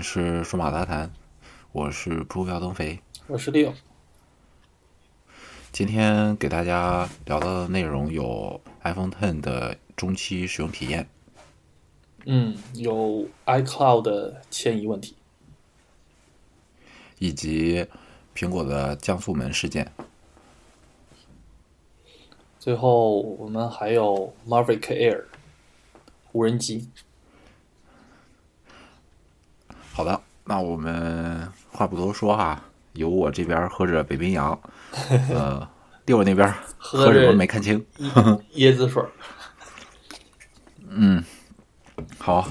面是数码杂谈，我是猪标登肥，我是 Leo。今天给大家聊到的内容有 iPhone Ten 的中期使用体验，嗯，有 iCloud 的迁移问题，以及苹果的降速门事件。最后我们还有 Mavic Air 无人机。好的，那我们话不多说哈，由我这边喝着北冰洋，呃，六那边喝什么没看清，椰子水。嗯，好，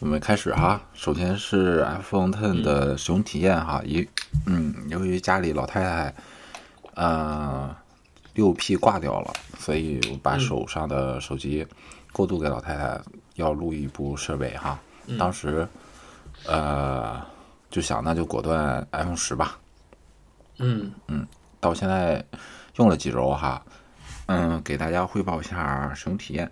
我们开始哈。首先是 iPhone Ten 的使用体验哈，一嗯，由于家里老太太呃六 P 挂掉了，所以我把手上的手机过渡给老太太，要录一部设备哈。当时，呃，就想那就果断 iPhone 十吧。嗯嗯，到现在用了几周哈，嗯，给大家汇报一下使用体验。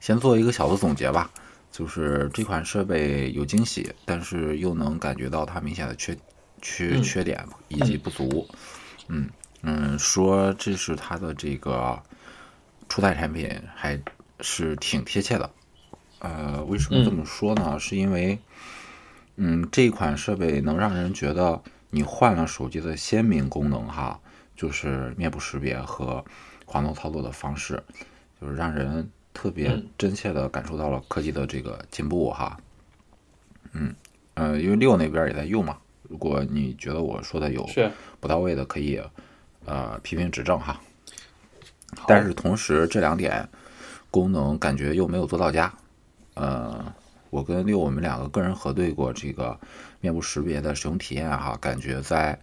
先做一个小的总结吧，就是这款设备有惊喜，但是又能感觉到它明显的缺缺缺点以及不足。嗯嗯，说这是它的这个初代产品，还是挺贴切的。呃，为什么这么说呢？是因为，嗯，这款设备能让人觉得你换了手机的鲜明功能哈，就是面部识别和滑动操作的方式，就是让人特别真切的感受到了科技的这个进步哈。嗯，呃，因为六那边也在用嘛，如果你觉得我说的有不到位的，可以呃批评指正哈。但是同时这两点功能感觉又没有做到家。呃，我跟六我们两个个人核对过这个面部识别的使用体验哈，感觉在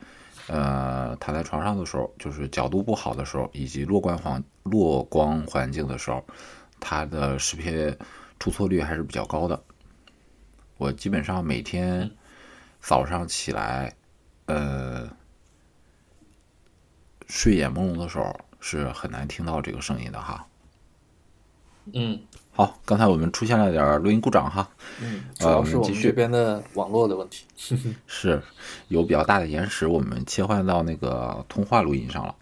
呃躺在床上的时候，就是角度不好的时候，以及落光环落光环境的时候，它的识别出错率还是比较高的。我基本上每天早上起来，呃，睡眼朦胧的时候是很难听到这个声音的哈。嗯。好，刚才我们出现了点录音故障哈，嗯，主要是我们这边的网络的问题，是有比较大的延时，我们切换到那个通话录音上了，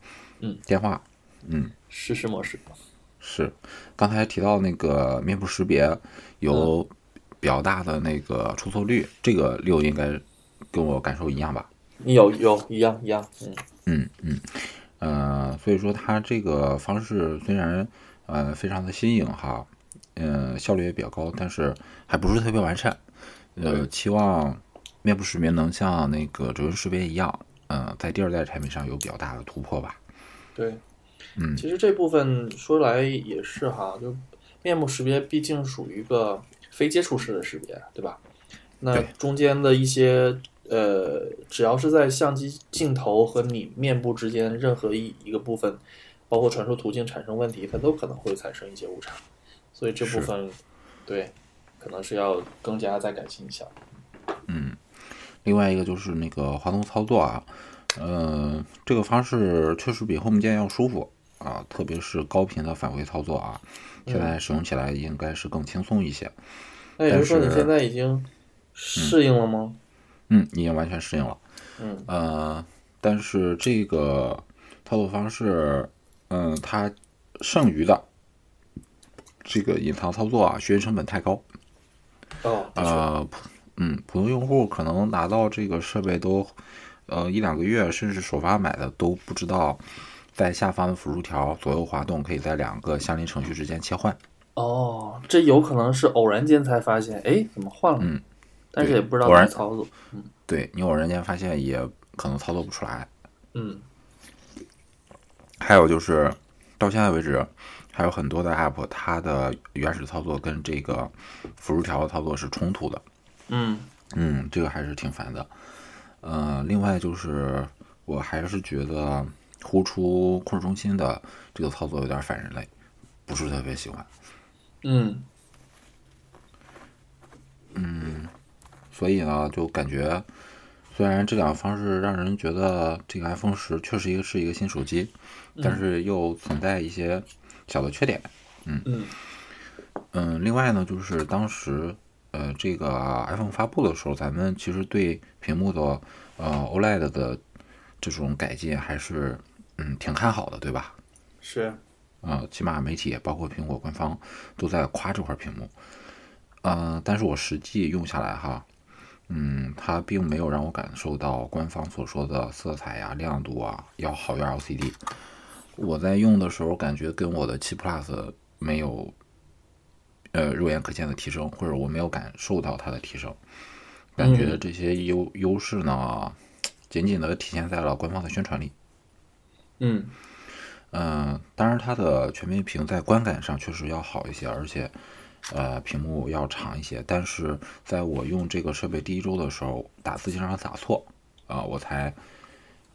嗯，电话，嗯，实时模式，是，刚才提到那个面部识别有比较大的那个出错率，这个六应该跟我感受一样吧？有有一样一样，嗯。嗯嗯，呃，所以说它这个方式虽然呃非常的新颖哈。嗯，效率也比较高，但是还不是特别完善。呃，期望面部识别能像那个指纹识别一样，嗯，在第二代产品上有比较大的突破吧。对，嗯，其实这部分说来也是哈，就面部识别毕竟属于一个非接触式的识别，对吧？那中间的一些呃，只要是在相机镜头和你面部之间任何一一个部分，包括传输途径产生问题，它都可能会产生一些误差。所以这部分，对，可能是要更加再改进一下。嗯，另外一个就是那个滑动操作啊，呃，这个方式确实比 Home 键要舒服啊，特别是高频的返回操作啊，现在使用起来应该是更轻松一些。那也就是说，你现在已经适应了吗？嗯，已经完全适应了。嗯，呃，但是这个操作方式，嗯，它剩余的。这个隐藏操作啊，学习成本太高。哦，呃，嗯，普通用户可能拿到这个设备都，呃，一两个月，甚至首发买的都不知道，在下方的辅助条左右滑动可以在两个相邻程序之间切换。哦，这有可能是偶然间才发现，哎，怎么换了？嗯，但是也不知道怎么操作。嗯，对你偶然间发现，也可能操作不出来。嗯，还有就是到现在为止。还有很多的 App，它的原始操作跟这个辅助条的操作是冲突的。嗯嗯，这个还是挺烦的。呃，另外就是我还是觉得呼出控制中心的这个操作有点反人类，不是特别喜欢。嗯嗯，所以呢，就感觉虽然这两个方式让人觉得这个 iPhone 十确实一个是一个新手机，但是又存在一些。小的缺点，嗯嗯嗯，另外呢，就是当时呃这个 iPhone 发布的时候，咱们其实对屏幕的呃 OLED 的这种改进还是嗯挺看好的，对吧？是，呃，起码媒体包括苹果官方都在夸这块屏幕。呃，但是我实际用下来哈，嗯，它并没有让我感受到官方所说的色彩呀、亮度啊要好于 LCD。我在用的时候感觉跟我的七 Plus 没有呃肉眼可见的提升，或者我没有感受到它的提升。感觉这些优优势呢，仅仅的体现在了官方的宣传里。嗯嗯，当然它的全面屏在观感上确实要好一些，而且呃屏幕要长一些。但是在我用这个设备第一周的时候，打字经常打错啊、我才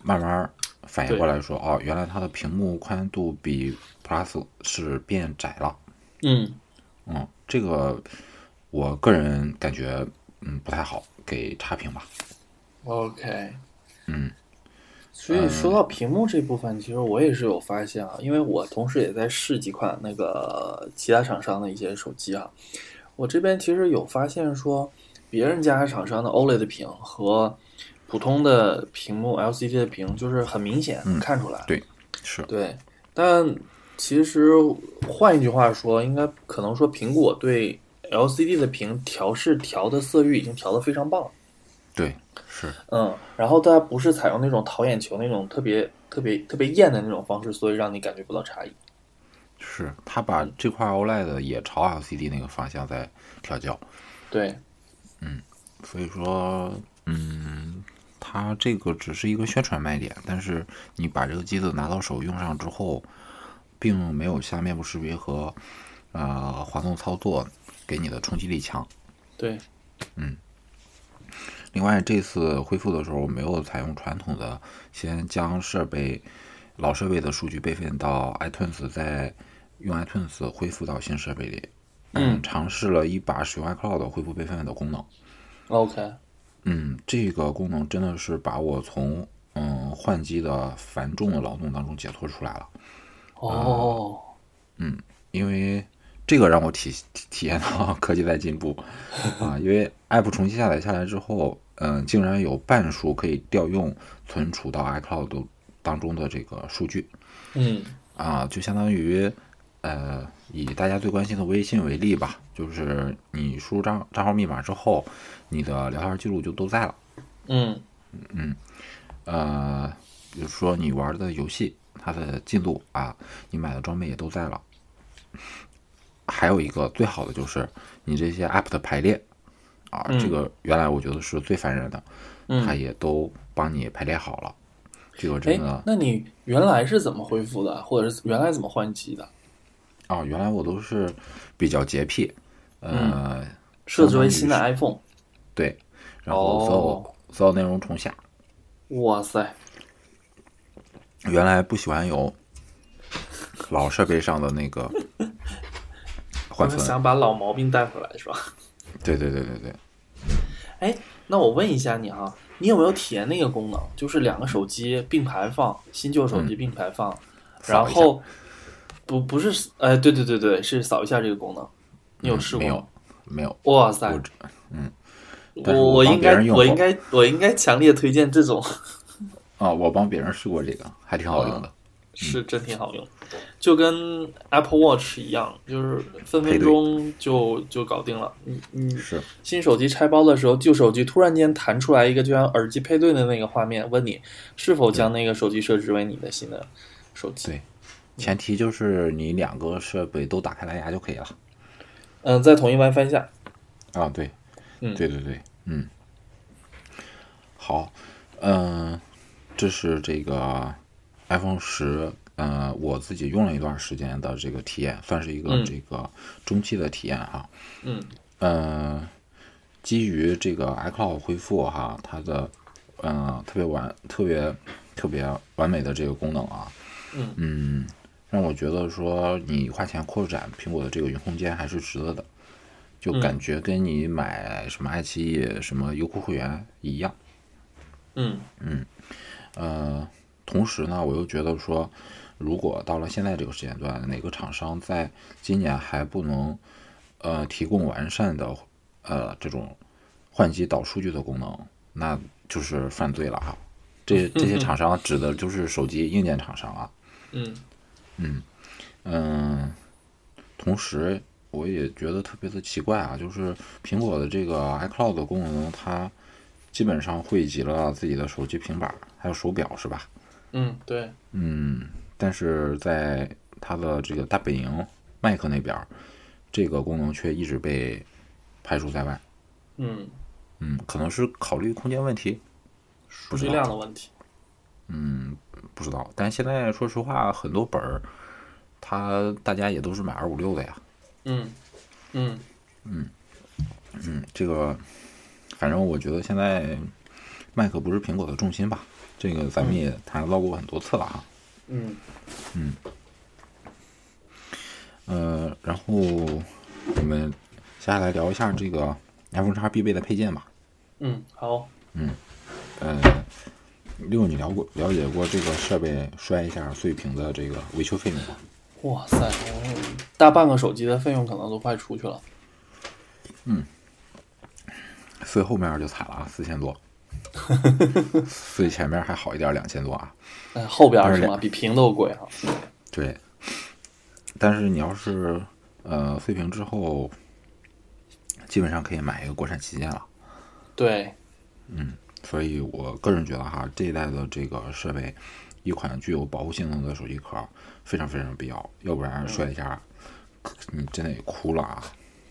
慢慢反应过来说，哦，原来它的屏幕宽度比 Plus 是变窄了。嗯嗯，这个我个人感觉嗯不太好，给差评吧。，OK。嗯所以说到屏幕这部分，其实我也是有发现啊，因为我同时也在试几款那个其他厂商的一些手机啊，我这边其实有发现说，别人家厂商的 OLED 屏和普通的屏幕 LCD 的屏，就是很明显嗯看出来。对，是，对，但其实换一句话说，应该可能说苹果对 LCD 的屏调试调的色域已经调的非常棒了。对，是，嗯，然后它不是采用那种讨眼球那种特别特别特别艳的那种方式，所以让你感觉不到差异。是，它把这块 OLED 也朝 LCD 那个方向在调教。对，嗯所以说，嗯，它这个只是一个宣传卖点，但是你把这个机子拿到手用上之后，并没有像面部识别和呃滑动操作给你的冲击力强。对，嗯另外，这次恢复的时候没有采用传统的先将设备老设备的数据备份到 iTunes，再用 iTunes 恢复到新设备里。嗯尝试了一把使用 iCloud 恢复备份的功能。，OK，嗯，这个功能真的是把我从嗯换机的繁重的劳动当中解脱出来了，哦，嗯因为这个让我体体体验到 科技在进步啊！因为 App 重新下载下来之后，嗯，竟然有半数可以调用存储到 iCloud 当中的这个数据嗯啊，就相当于呃，以大家最关心的微信为例吧，就是你输入账账号密码之后，你的聊天记录就都在了。嗯嗯呃，比如说你玩的游戏，它的进度啊，你买的装备也都在了。还有一个最好的就是你这些 app 的排列啊，嗯这个原来我觉得是最烦人的，它嗯，也都帮你排列好了。这个哎真的，那你原来是怎么恢复的，或者是原来怎么换机的？啊，原来我都是比较洁癖，呃，设置为新的 iPhone？对，然后所有、哦所有内容重下。哇塞，原来不喜欢有老设备上的那个 缓存，想把老毛病带回来是吧？对对对对对，哎，那我问一下你哈，你有没有体验那个功能？就是两个手机并排放，新旧手机并排放，然后不不是，哎，对对对对，是扫一下这个功能，你有嗯试过吗？没有没有，哇塞我，只但是我我应该我应该我应该强烈推荐这种，啊，我帮别人试过这个，还挺好用的。是真挺好用，就跟 Apple Watch 一样，就是分分钟就就搞定了。你你是，新手机拆包的时候，旧手机突然间弹出来一个就像耳机配对的那个画面，问你是否将那个手机设置为你的新的手机。对，前提就是你两个设备都打开蓝牙就可以了。嗯，在同一 WiFi 下，啊，对，嗯对对对，嗯，好，嗯、这是这个 iPhone 十，呃，我自己用了一段时间的这个体验，算是一个嗯这个中期的体验哈。嗯呃，基于这个 iCloud 恢复哈，它的呃特别完、特别特别完美的这个功能啊，嗯让我觉得说你花钱扩展苹果的这个云空间还是值得的，就嗯感觉跟你买什么爱奇艺、什么优酷会员一样。嗯嗯呃，同时呢，我又觉得说，如果到了现在这个时间段，哪个厂商在今年还不能呃提供完善的呃这种换机导数据的功能，那就是犯罪了哈。这这些厂商指的就是手机硬件厂商啊。嗯嗯嗯，同时我也觉得特别的奇怪啊，就是苹果的这个 iCloud 功能，它基本上汇集了自己的手机、平板还有手表，是吧？嗯，对，嗯，但是在它的这个大本营 Mac 那边，这个功能却一直被排除在外。嗯，嗯，可能是考虑空间问题，数据量的问题。嗯，不知道。但现在说实话，很多本儿，它大家也都是买二五六的呀。嗯嗯嗯嗯，这个反正我觉得现在 Mac 不是苹果的重心吧？这个咱们也谈到过很多次了哈。嗯嗯，呃，然后我们接下来聊一下这个 iPhone 叉必备的配件吧。嗯，好。嗯，呃，六，你了过了解过这个设备摔一下碎屏的这个维修费用吗？哇塞，大半个手机的费用可能都快出去了。嗯，碎后面就惨了啊，四千多。碎前面还好一点，两千多啊。哎，后边是但吗？比屏都贵啊。对，但是你要是呃碎屏之后，基本上可以买一个国产旗舰了。对，所以我个人觉得哈，这一代的这个设备，一款具有保护性能的手机壳非常非常必要，要不然摔一下，你真的也哭了啊！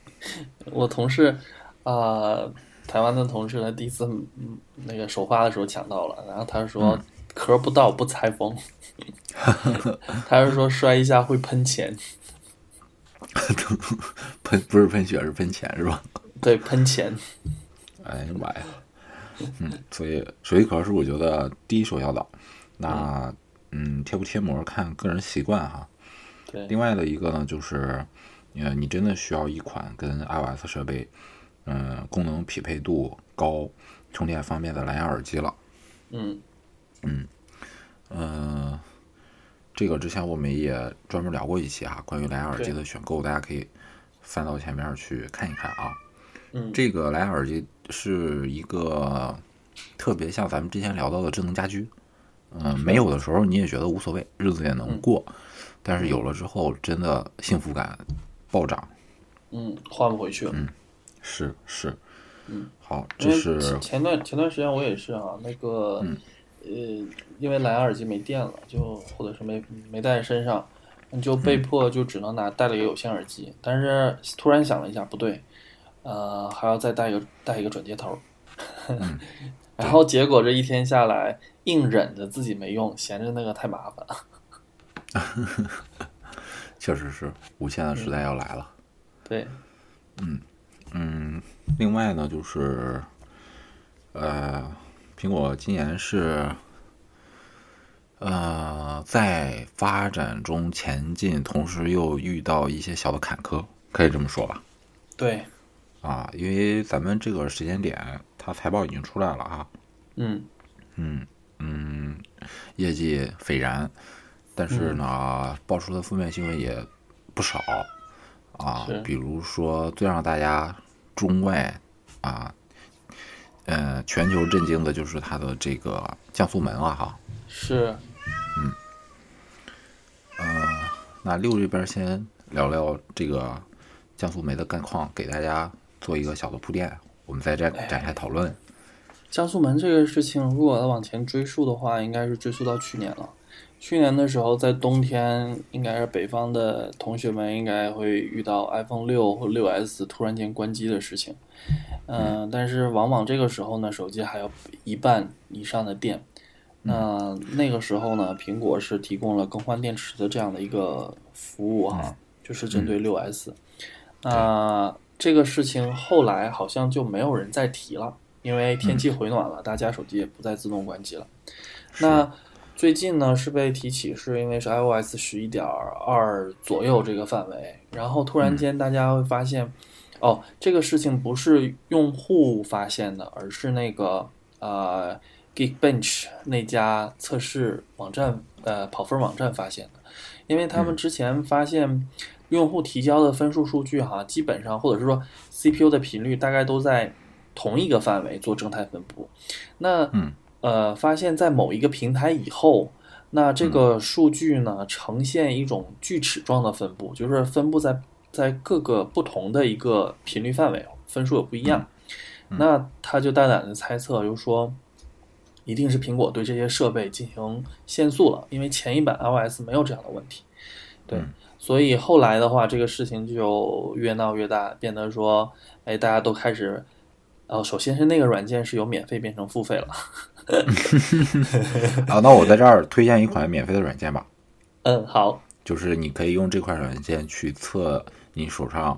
我同事啊、台湾的同事呢，第一次嗯那个首发的时候抢到了，然后他说壳不到不拆封，他是说摔一下会喷钱，喷不是喷血是喷钱是吧？对，喷钱。哎呀妈呀！嗯，所以手机壳是我觉得第一首要的。那嗯，贴不贴膜看个人习惯哈。对，另外的一个呢，就是呃，你真的需要一款跟 iOS 设备嗯、功能匹配度高、充电方便的蓝牙耳机了。嗯嗯，这个之前我们也专门聊过一期啊，关于蓝牙耳机的选购，大家可以翻到前面去看一看啊。嗯，这个蓝牙耳机是一个特别像咱们之前聊到的智能家居，嗯、没有的时候你也觉得无所谓，日子也能过，但是有了之后，真的幸福感暴涨。嗯，换不回去了。是是，嗯，好，这是前前段前段时间我也是啊，那个、嗯。呃，因为蓝牙耳机没电了，就或者是没没带在身上，你就被迫就只能拿带了一个有线耳机。但是突然想了一下，不对，呃，还要再带一个带一个转接头。嗯然后结果这一天下来，硬忍着自己没用，嫌着那个太麻烦了。确实是无线的时代要来了。对，嗯嗯，另外呢，就是呃，苹果今年是呃在发展中前进，同时又遇到一些小的坎坷，可以这么说吧？对，啊，因为咱们这个时间点，它财报已经出来了啊，嗯嗯嗯，业绩斐然，但是呢，爆出的负面新闻也不少啊，比如说最让大家中外啊，呃，全球震惊的就是它的这个降速门了哈。是，嗯那六这边先聊聊这个降速门的概况，给大家做一个小的铺垫，我们再展展开讨论。降速门这个事情，如果要往前追溯的话，应该是追溯到去年了。去年的时候，在冬天，应该是北方的同学们应该会遇到 iPhone 六或六 S 突然间关机的事情。嗯、但是往往这个时候呢，手机还有一半以上的电。那那个时候呢，苹果是提供了更换电池的这样的一个服务哈，就是针对六 S。那这个事情后来好像就没有人再提了。因为天气回暖了，大家手机也不再自动关机了。那最近呢是被提起，是因为是 iOS 十一点二左右这个范围，然后突然间大家会发现，哦，这个事情不是用户发现的，而是那个呃 Geekbench 那家测试网站呃跑分网站发现的，因为他们之前发现用户提交的分数数据哈，基本上或者是说 CPU 的频率大概都在同一个范围做正态分布。那嗯呃，发现在某一个平台以后，那这个数据呢呈现一种锯齿状的分布，就是分布在在各个不同的一个频率范围，分数也不一样。那他就大胆的猜测，就说一定是苹果对这些设备进行限速了，因为前一版 iOS 没有这样的问题。对，所以后来的话，这个事情就越闹越大，变得说，哎，大家都开始，呃，首先是那个软件是由免费变成付费了。啊，那我在这儿推荐一款免费的软件吧，嗯，好，就是你可以用这款软件去测你手上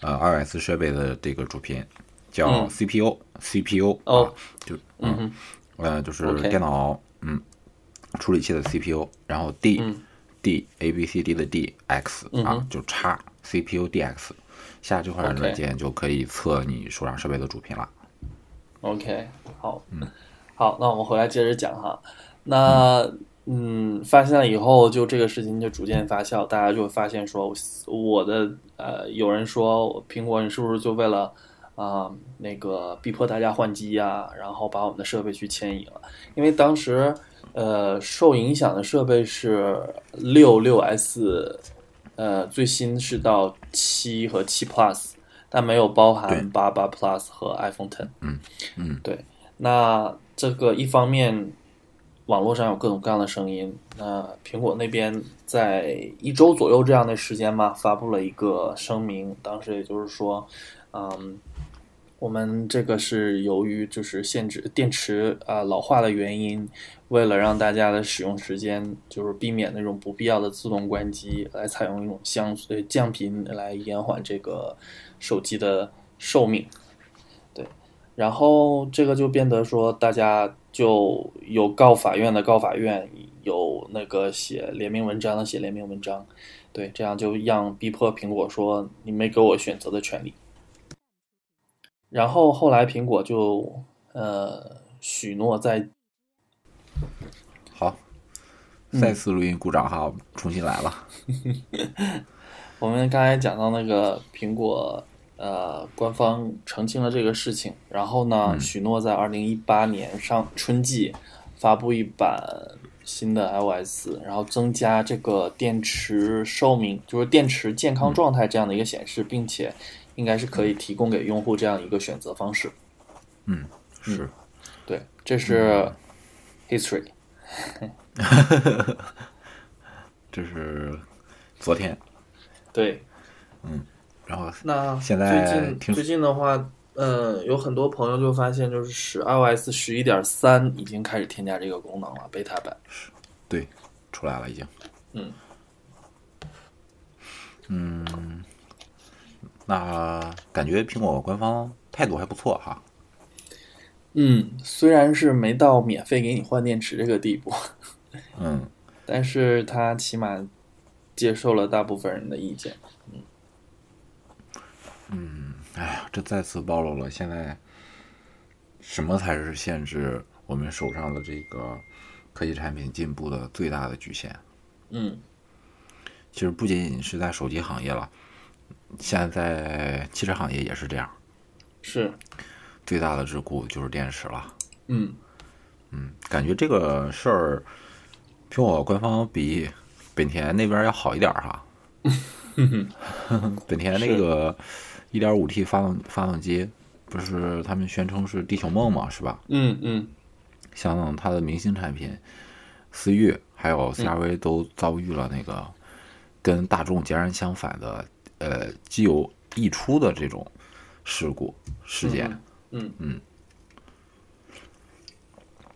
呃 iOS 设备的这个主频，叫嗯。CPU、CPU 哦啊，就嗯哼，呃就是电脑嗯处理器的 CPU，然后 D、嗯 D A B C D 的 D X 啊就叉 CPU DX，下这款软件就可以测你手上设备的主频了。OK，好，嗯好，那我们回来接着讲哈。那嗯，发现了以后，就这个事情就逐渐发酵，大家就发现说，我的呃，有人说苹果你是不是就为了啊、那个逼迫大家换机呀、然后把我们的设备去迁移了？因为当时呃受影响的设备是六六 S，呃最新是到七和七 Plus，但没有包含八八 Plus 和 iPhone Ten。嗯，对，那这个一方面，网络上有各种各样的声音。那苹果那边在一周左右这样的时间嘛，发布了一个声明，当时也就是说，嗯，我们这个是由于就是限制电池啊、老化的原因，为了让大家的使用时间就是避免那种不必要的自动关机，来采用一种相呃降频来延缓这个手机的寿命。对然后这个就变得说，大家就有告法院的告法院，有那个写联名文章的写联名文章，对，这样就让逼迫苹果说你没给我选择的权利。然后后来苹果就呃许诺在好，嗯再次录音鼓掌哈，重新来了。我们刚才讲到那个苹果呃官方澄清了这个事情，然后呢许诺在二零一八年上春季发布一版新的 iOS，然后增加这个电池寿命，就是电池健康状态这样的一个显示，并且应该是可以提供给用户这样一个选择方式。嗯，是，对，这是 history。这是昨天，对，嗯然后那现在最近最近的话，嗯，有很多朋友就发现，就是十 iOS 十一点三已经开始添加这个功能了，beta 版。对出来了已经。嗯嗯，那感觉苹果官方态度还不错哈。嗯，虽然是没到免费给你换电池这个地步，嗯，但是他起码接受了大部分人的意见。嗯，嗯哎呀，这再次暴露了现在什么才是限制我们手上的这个科技产品进步的最大的局限。嗯其实不仅仅是在手机行业了，现在在汽车行业也是这样，是，最大的桎梏就是电池了。嗯嗯，感觉这个事儿，苹果官方比本田那边要好一点儿哈。本田那个 1.5T 发动发动机，不是他们宣称是地球梦嘛，是吧？嗯嗯像它的明星产品思域还有 CRV 都遭遇了那个跟大众截然相反的呃机油溢出的这种事故事件。嗯嗯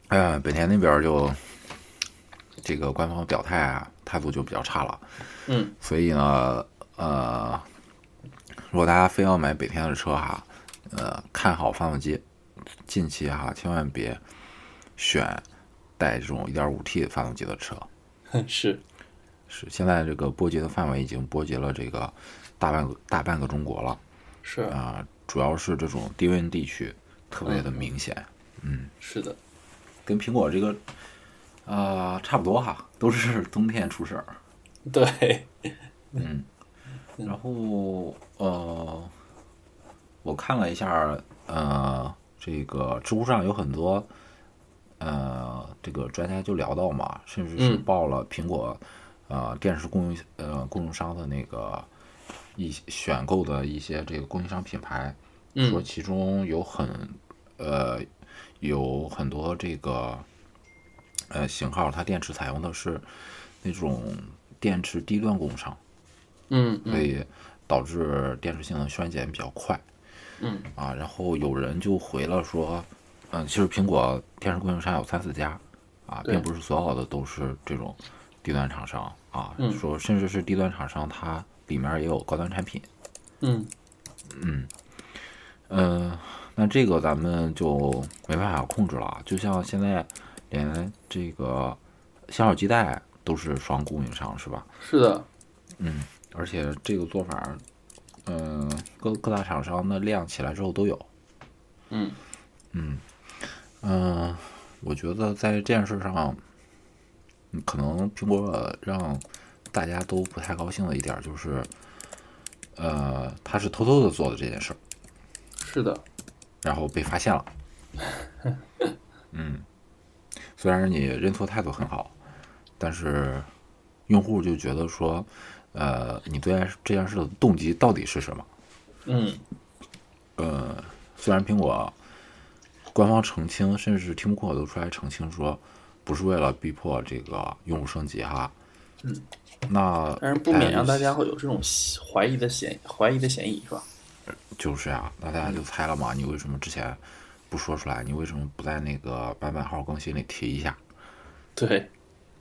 哎呀，本田那边就这个官方表态啊，态度就比较差了。嗯所以呢，呃，如果大家非要买本田的车哈，呃，看好发动机，近期哈千万别选带这种 1.5T 发动机的车。嗯，是，是现在这个波及的范围已经波及了这个大半个大半个中国了。是。啊、主要是这种低温地区特别的明显。嗯。是的，跟苹果这个啊、差不多哈，都是 冬天出事儿。对，嗯。然后呃，我看了一下，呃，这个知乎上有很多呃，这个专家就聊到嘛，甚至是嗯。报了苹果呃电视供应呃供应商的那个一些选购的一些这个供应商品牌，说嗯其中有很呃有很多这个呃型号，它电池采用的是那种电池低端供应商。嗯嗯所以导致电池性能衰减比较快。嗯啊，然后有人就回了说，嗯，其实苹果电池供应商有三四家，啊，并不是所有的都是这种低端厂商啊，嗯说甚至是低端厂商，它里面也有高端产品。嗯嗯，那这个咱们就没办法控制了啊，就像现在连这个香手机带都是双供应商，是吧？是的，嗯而且这个做法，嗯、各各大厂商的量起来之后都有。嗯嗯、嗯我觉得在这件事上，嗯可能苹果让大家都不太高兴的一点就是，呃，他是偷偷的做的这件事儿，是的，然后被发现了。嗯，虽然你认错态度很好，但是用户就觉得说，呃，你对这件事的动机到底是什么？嗯呃，虽然苹果官方澄清，甚至 Tim Cook 都出来澄清说，不是为了逼迫这个用户升级哈。嗯，那但是不免让大家会有这种怀疑的嫌怀疑的嫌疑，是吧？就是呀、那大家就猜了嘛，你为什么之前不说出来？你为什么不在那个版本号更新里提一下？对，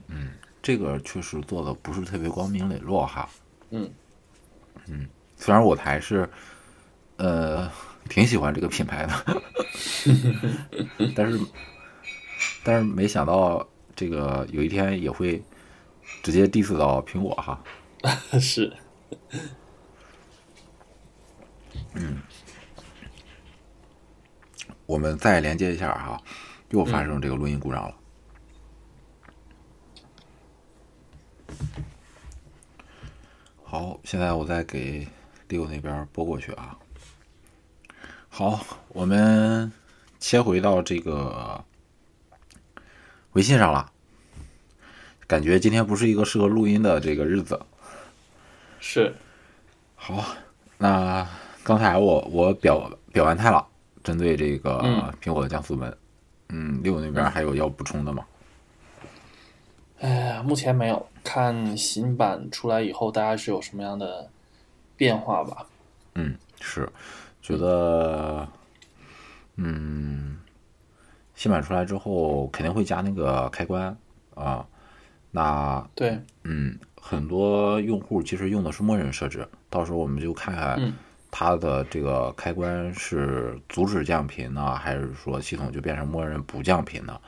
嗯这个确实做的不是特别光明磊落哈。嗯嗯虽然我还是呃挺喜欢这个品牌的，但是但是没想到这个有一天也会直接 diss 到苹果哈。是，嗯我们再连接一下哈，又发生这个录音故障了。好，现在我再给六那边拨过去啊。好，我们切回到这个微信上了。感觉今天不是一个适合录音的这个日子。是，好，那刚才我我表表完态了，针对这个嗯苹果的降速门，嗯，六那边还有要补充的吗？哎，目前没有，看新版出来以后，大家是有什么样的变化吧？嗯，是，觉得，嗯，新版出来之后肯定会加那个开关啊，那对，嗯，很多用户其实用的是默认设置，到时候我们就看看嗯它的这个开关是阻止降频呢，还是说系统就变成默认不降频呢？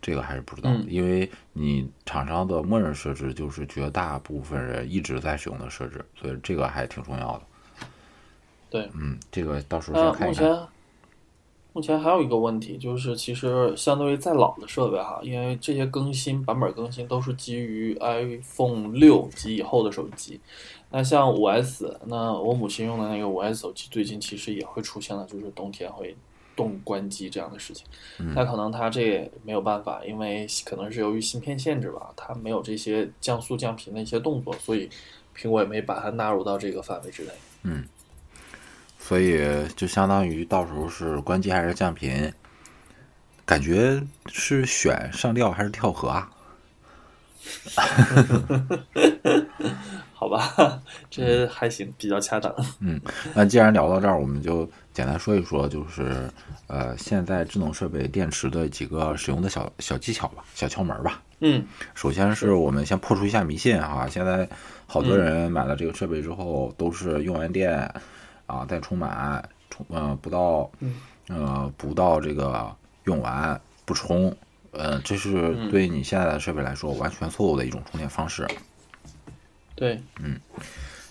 这个还是不知道的，嗯因为你厂商的默认设置就是绝大部分人一直在使用的设置，所以这个还挺重要的。对。嗯，这个到时候那先看一看。目前还有一个问题，就是其实相对于再老的设备哈，因为这些更新版本更新都是基于 iPhone 六及以后的手机。那像五 S，那我母亲用的那个五 S 手机，最近其实也会出现了，就是冬天会冻关机这样的事情。那可能它这也没有办法，因为可能是由于芯片限制吧，它没有这些降速降频的一些动作，所以苹果也没把它纳入到这个范围之内。所以就相当于到时候是关机还是降频，感觉是选上吊还是跳河啊？好吧，这还行，比较恰当。嗯那既然聊到这儿，我们就简单说一说，就是呃，现在智能设备电池的几个使用的小小技巧吧，小窍门吧。嗯首先是我们先破除一下迷信哈，现在好多人买了这个设备之后，都是用完电啊再充满，充呃不到呃不到这个用完不充，呃这是对你现在的设备来说完全错误的一种充电方式。对，嗯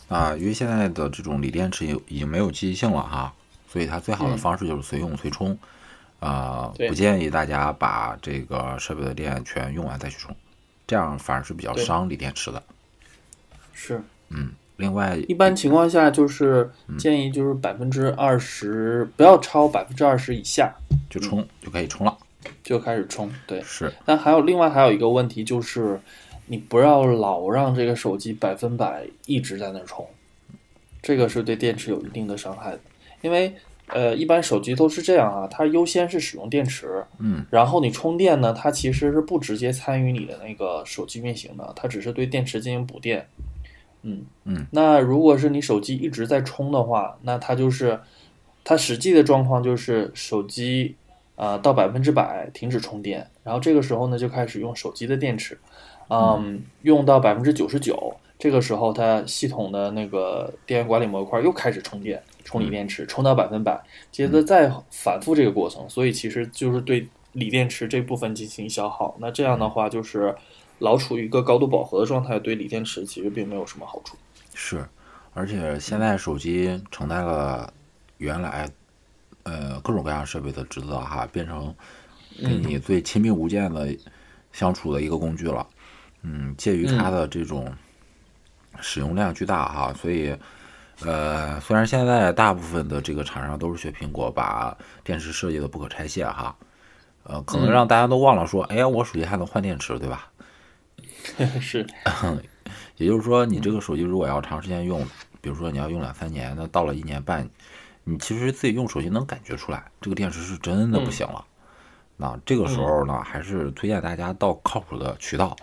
啊，因为现在的这种锂电池有已经没有积极性了哈，所以它最好的嗯方式就是随用随充。啊、对不建议大家把这个设备的电全用完再去充，这样反而是比较伤锂电池的。是，另外，一般情况下就是建议就是百分之二十，不要超百分之二十以下就冲就可以冲了。就开始充。对，是，但还有另外还有一个问题就是，你不要老让这个手机百分百一直在那儿充，这个是对电池有一定的伤害的。因为呃，一般手机都是这样啊，它优先是使用电池，嗯，然后你充电呢，它其实是不直接参与你的那个手机运行的，它只是对电池进行补电。嗯。嗯，那如果是你手机一直在充的话，那它就是它实际的状况就是手机啊、呃到百分之百停止充电，然后这个时候呢就开始用手机的电池，嗯，用到百分之九十九，这个时候它系统的那个电源管理模块又开始充电，充锂电池，充到百分百，接着再反复这个过程，所以其实就是对锂电池这部分进行消耗。那这样的话就是老处于一个高度饱和的状态，对锂电池其实并没有什么好处。是，而且现在手机承担了原来呃各种各样设备的职责哈，变成跟你最亲密无间的相处的一个工具了。嗯，介于它的这种使用量巨大哈，所以呃，虽然现在大部分的这个厂商都是学苹果，把电池设计的不可拆卸哈，呃，可能让大家都忘了说，哎呀，我手机还能换电池，对吧？是，也就是说，你这个手机如果要长时间用，比如说你要用两三年，那到了一年半，你其实自己用手机能感觉出来，这个电池是真的不行了。那这个时候呢，还是推荐大家到靠谱的渠道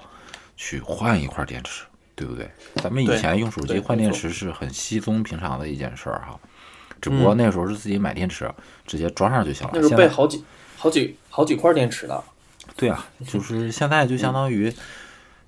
去换一块电池，对不对？咱们以前用手机换电池是很稀松平常的一件事儿哈，只不过那时候是自己买电池，直接装上就行了。现在备好几好几好几块电池呢。对啊，就是现在就相当于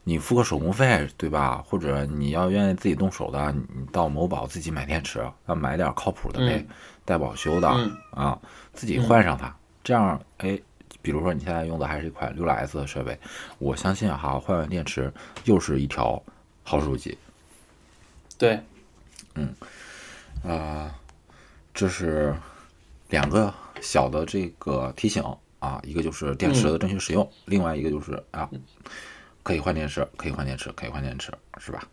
你付个手工费，对吧？或者你要愿意自己动手的，你你到某宝自己买电池，要买点靠谱的呗，带保修的、嗯啊，自己换上它，这样哎，比如说你现在用的还是一款六 S 的设备，我相信哈，换完电池又是一条好手机。对，嗯啊，这是两个小的这个提醒啊，一个就是电池的正确使用，另外一个就是啊，可以换电池，可以换电池，可以换电池，是吧？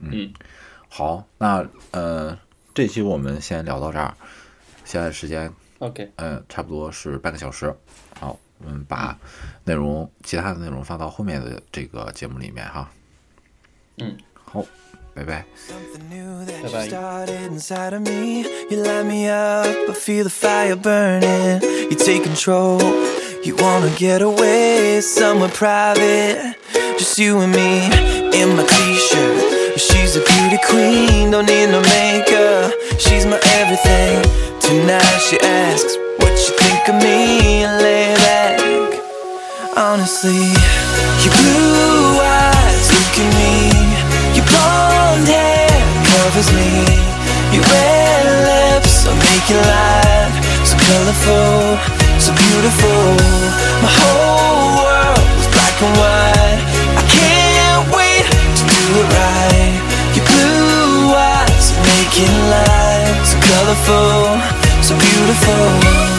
嗯，好，那呃，这期我们先聊到这儿，现在时间 OK，嗯差不多是半个小时，好，我们把内容其他的内容放到后面的这个节目里面哈。嗯，好，拜拜。Something new that you started inside of me. You light me up, I feel the fire burning. You take control. You wanna get away somewhere private. Just you and me in my t-shirt. She's a beauty queen, don't need no makeup. She's my everything. Tonight she asks what you think of me. Lay back. Honestly, your blue eyes look at me. Your blonde hair covers me. Your red lips are making life so colorful, so beautiful. My whole world is black and white. I can't wait to do it right. Your blue eyes are making life so colorful, so beautiful.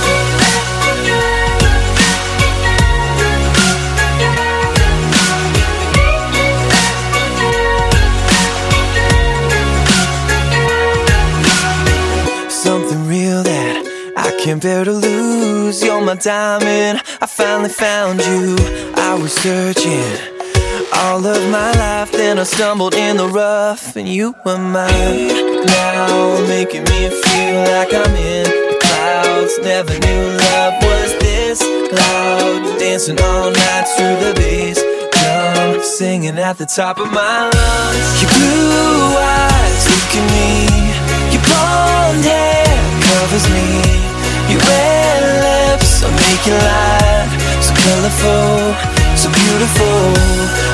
Can't bear to lose. You're my diamond. I finally found you. I was searching all of my life, then I stumbled in the rough, and you were mine. Now making me feel like I'm in the clouds. Never knew love was this loud. Dancing all night through the bass drum, singing at the top of my lungs. Your blue eyes look at me. Your blonde hair covers me. Your red lips are making life so colorful, so beautiful.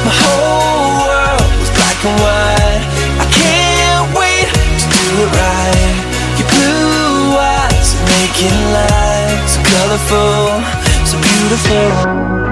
My whole world was black and white. I can't wait to do it right. Your blue eyes are making life so colorful, so beautiful.